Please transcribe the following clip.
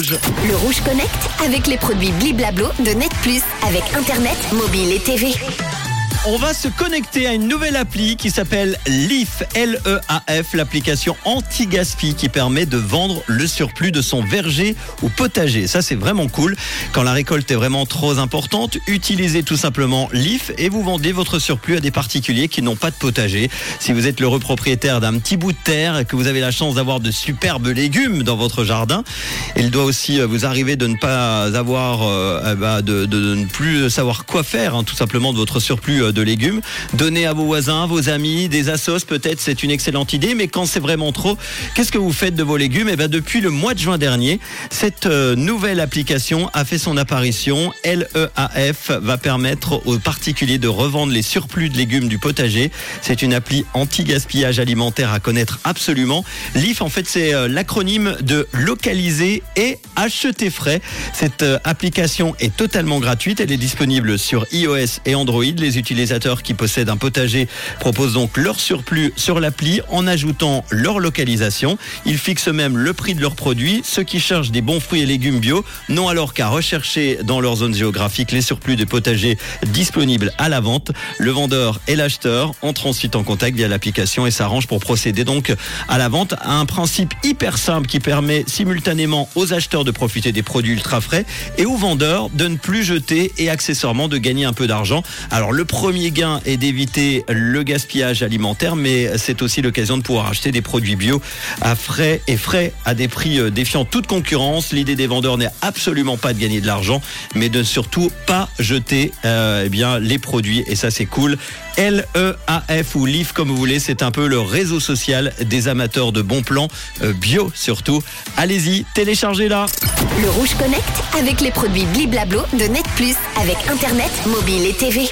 Le Rouge Connect avec les produits Bliblablo de Net Plus avec Internet, mobile et TV. On va se connecter à une nouvelle appli qui s'appelle Leaf, L-E-A-F, l'application anti-gaspi qui permet de vendre le surplus de son verger ou potager. Ça, c'est vraiment cool. Quand la récolte est vraiment trop importante, utilisez tout simplement Leaf et vous vendez votre surplus à des particuliers qui n'ont pas de potager. Si vous êtes le propriétaire d'un petit bout de terre et que vous avez la chance d'avoir de superbes légumes dans votre jardin, il doit aussi euh, vous arriver de ne pas avoir, euh, eh ben, de, ne plus savoir quoi faire, hein, tout simplement de votre surplus euh, de légumes. Donner à vos voisins, vos amis, des assos, peut-être c'est une excellente idée, mais quand c'est vraiment trop, qu'est-ce que vous faites de vos légumes? Eh ben, depuis le mois de juin dernier, cette euh, nouvelle application a fait son apparition. LEAF va permettre aux particuliers de revendre les surplus de légumes du potager. C'est une appli anti-gaspillage alimentaire à connaître absolument. LIF, en fait, c'est euh, l'acronyme de localiser et acheter frais. Cette application est totalement gratuite. Elle est disponible sur iOS et Android. Les utilisateurs qui possèdent un potager proposent donc leur surplus sur l'appli en ajoutant leur localisation. Ils fixent même le prix de leurs produits. Ceux qui cherchent des bons fruits et légumes bio n'ont alors qu'à rechercher dans leur zone géographique les surplus de potager disponibles à la vente. Le vendeur et l'acheteur entrent ensuite en contact via l'application et s'arrangent pour procéder donc à la vente. Un principe hyper simple qui permet simultanément aux acheteurs de profiter des produits ultra frais et aux vendeurs de ne plus jeter et accessoirement de gagner un peu d'argent. Alors le premier gain est d'éviter le gaspillage alimentaire, mais c'est aussi l'occasion de pouvoir acheter des produits bio à frais et frais à des prix euh, défiant toute concurrence. L'idée des vendeurs n'est absolument pas de gagner de l'argent, mais de surtout pas jeter euh, eh bien les produits et ça c'est cool. L-E-A-F ou LIF comme vous voulez, c'est un peu le réseau social des amateurs de bons plans euh, bio surtout. Allez-y, téléchargez-la. Le Rouge Connect avec les produits Bliblablo de Net Plus avec Internet, mobile et TV.